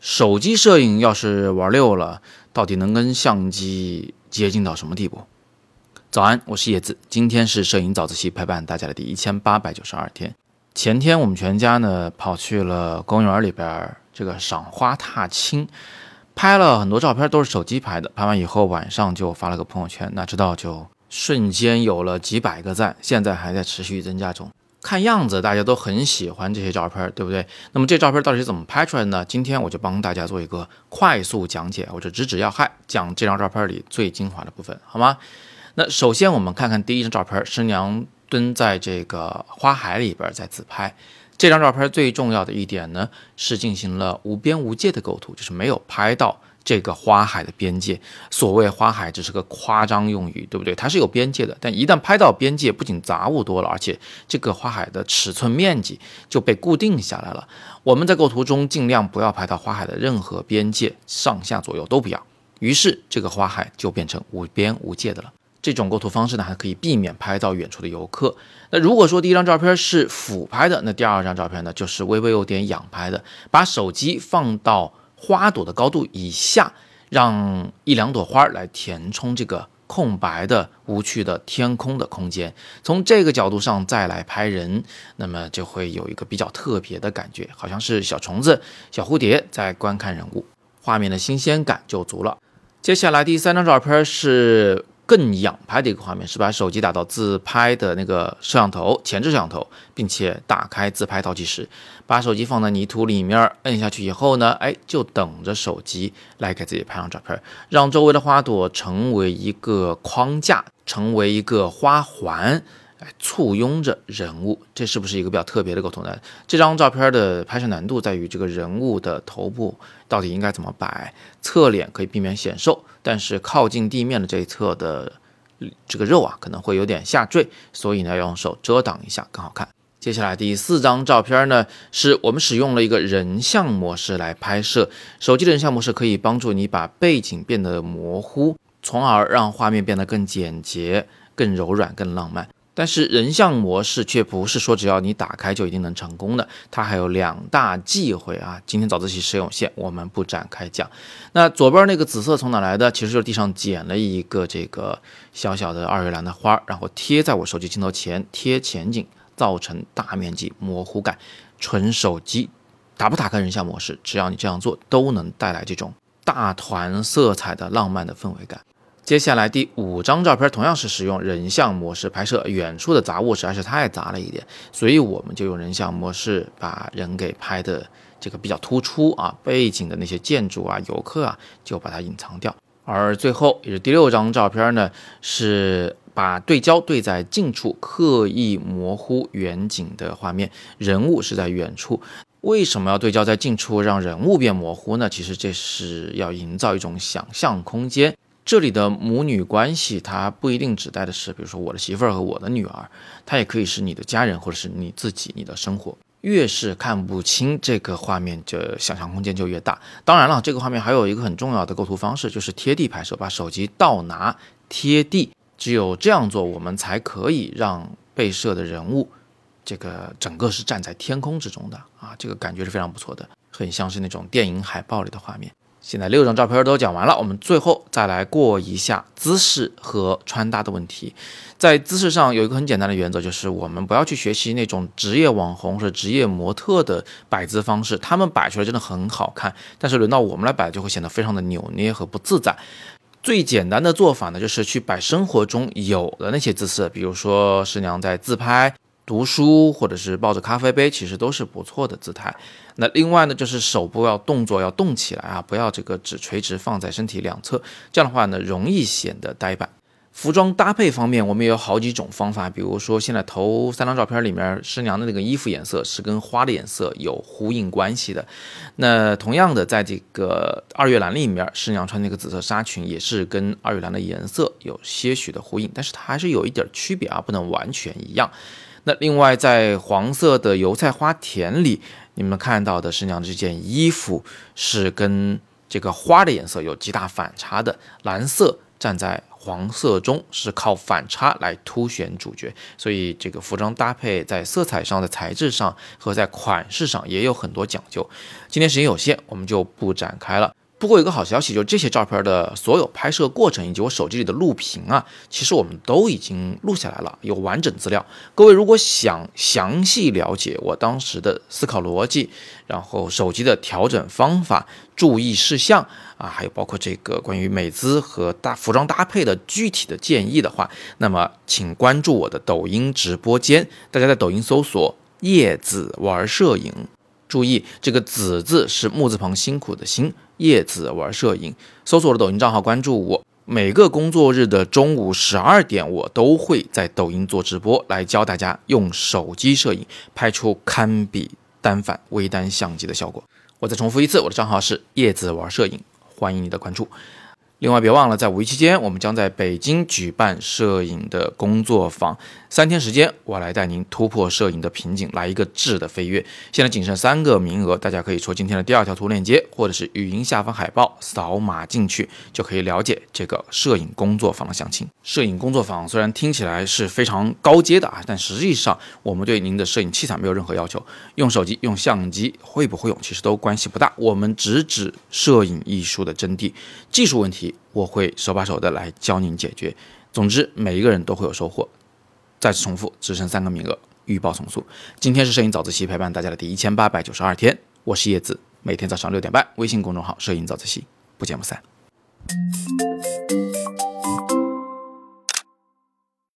手机摄影要是玩溜了，到底能跟相机接近到什么地步？早安，我是叶子，今天是摄影早自习陪伴大家的第一千八百九十二天。前天我们全家呢跑去了公园里边，这个赏花踏青，拍了很多照片，都是手机拍的。拍完以后晚上就发了个朋友圈，哪知道就瞬间有了几百个赞，现在还在持续增加中。看样子大家都很喜欢这些照片，对不对？那么这照片到底是怎么拍出来呢？今天我就帮大家做一个快速讲解，或者直指要害，讲这张照片里最精华的部分，好吗？那首先我们看看第一张照片，师娘蹲在这个花海里边在自拍。这张照片最重要的一点呢，是进行了无边无界的构图，就是没有拍到。这个花海的边界，所谓花海只是个夸张用语，对不对？它是有边界的，但一旦拍到边界，不仅杂物多了，而且这个花海的尺寸面积就被固定下来了。我们在构图中尽量不要拍到花海的任何边界，上下左右都不要。于是这个花海就变成无边无界的了。这种构图方式呢，还可以避免拍到远处的游客。那如果说第一张照片是俯拍的，那第二张照片呢，就是微微有点仰拍的，把手机放到。花朵的高度以下，让一两朵花来填充这个空白的、无趣的天空的空间。从这个角度上再来拍人，那么就会有一个比较特别的感觉，好像是小虫子、小蝴蝶在观看人物，画面的新鲜感就足了。接下来第三张照片是。更仰拍的一个画面是把手机打到自拍的那个摄像头前置摄像头，并且打开自拍倒计时，把手机放在泥土里面，摁下去以后呢，哎，就等着手机来给自己拍张照片，让周围的花朵成为一个框架，成为一个花环。簇拥着人物，这是不是一个比较特别的构图呢？这张照片的拍摄难度在于这个人物的头部到底应该怎么摆，侧脸可以避免显瘦，但是靠近地面的这一侧的这个肉啊可能会有点下坠，所以呢要用手遮挡一下更好看。接下来第四张照片呢，是我们使用了一个人像模式来拍摄，手机的人像模式可以帮助你把背景变得模糊，从而让画面变得更简洁、更柔软、更浪漫。但是人像模式却不是说只要你打开就一定能成功的，它还有两大忌讳啊。今天早自习实用线我们不展开讲。那左边那个紫色从哪来的？其实就是地上捡了一个这个小小的二月兰的花，然后贴在我手机镜头前贴前景，造成大面积模糊感。纯手机打不打开人像模式，只要你这样做，都能带来这种大团色彩的浪漫的氛围感。接下来第五张照片同样是使用人像模式拍摄，远处的杂物实在是太杂了一点，所以我们就用人像模式把人给拍的这个比较突出啊，背景的那些建筑啊、游客啊就把它隐藏掉。而最后也是第六张照片呢，是把对焦对在近处，刻意模糊远景的画面，人物是在远处。为什么要对焦在近处，让人物变模糊呢？其实这是要营造一种想象空间。这里的母女关系，它不一定指代的是，比如说我的媳妇儿和我的女儿，它也可以是你的家人，或者是你自己、你的生活。越是看不清这个画面，就想象空间就越大。当然了，这个画面还有一个很重要的构图方式，就是贴地拍摄，把手机倒拿贴地。只有这样做，我们才可以让被摄的人物，这个整个是站在天空之中的啊，这个感觉是非常不错的，很像是那种电影海报里的画面。现在六张照片都讲完了，我们最后再来过一下姿势和穿搭的问题。在姿势上有一个很简单的原则，就是我们不要去学习那种职业网红或者职业模特的摆姿方式，他们摆出来真的很好看，但是轮到我们来摆就会显得非常的扭捏和不自在。最简单的做法呢，就是去摆生活中有的那些姿势，比如说师娘在自拍。读书或者是抱着咖啡杯，其实都是不错的姿态。那另外呢，就是手部要动作要动起来啊，不要这个只垂直放在身体两侧，这样的话呢，容易显得呆板。服装搭配方面，我们也有好几种方法，比如说现在头三张照片里面，师娘的那个衣服颜色是跟花的颜色有呼应关系的。那同样的，在这个二月兰里面，师娘穿那个紫色纱裙也是跟二月兰的颜色有些许的呼应，但是它还是有一点区别啊，不能完全一样。那另外，在黄色的油菜花田里，你们看到的是娘这件衣服是跟这个花的颜色有极大反差的，蓝色站在。黄色中，是靠反差来凸显主角，所以这个服装搭配在色彩上、的材质上和在款式上也有很多讲究。今天时间有限，我们就不展开了。不过有个好消息，就是这些照片的所有拍摄过程以及我手机里的录屏啊，其实我们都已经录下来了，有完整资料。各位如果想详细了解我当时的思考逻辑，然后手机的调整方法、注意事项啊，还有包括这个关于美姿和搭服装搭配的具体的建议的话，那么请关注我的抖音直播间，大家在抖音搜索“叶子玩摄影”。注意，这个“子”字是木字旁辛苦的“辛”，叶子玩摄影。搜索我的抖音账号，关注我。每个工作日的中午十二点，我都会在抖音做直播，来教大家用手机摄影拍出堪比单反微单相机的效果。我再重复一次，我的账号是叶子玩摄影，欢迎你的关注。另外，别忘了，在五一期间，我们将在北京举办摄影的工作坊，三天时间，我来带您突破摄影的瓶颈，来一个质的飞跃。现在仅剩三个名额，大家可以戳今天的第二条图链接，或者是语音下方海报扫码进去，就可以了解这个摄影工作坊的详情。摄影工作坊虽然听起来是非常高阶的啊，但实际上我们对您的摄影器材没有任何要求，用手机、用相机会不会用，其实都关系不大。我们直指摄影艺术的真谛，技术问题我会手把手的来教您解决。总之，每一个人都会有收获。再次重复，只剩三个名额，预报从速。今天是摄影早自习陪伴大家的第一千八百九十二天，我是叶子，每天早上六点半，微信公众号“摄影早自习”，不见不散。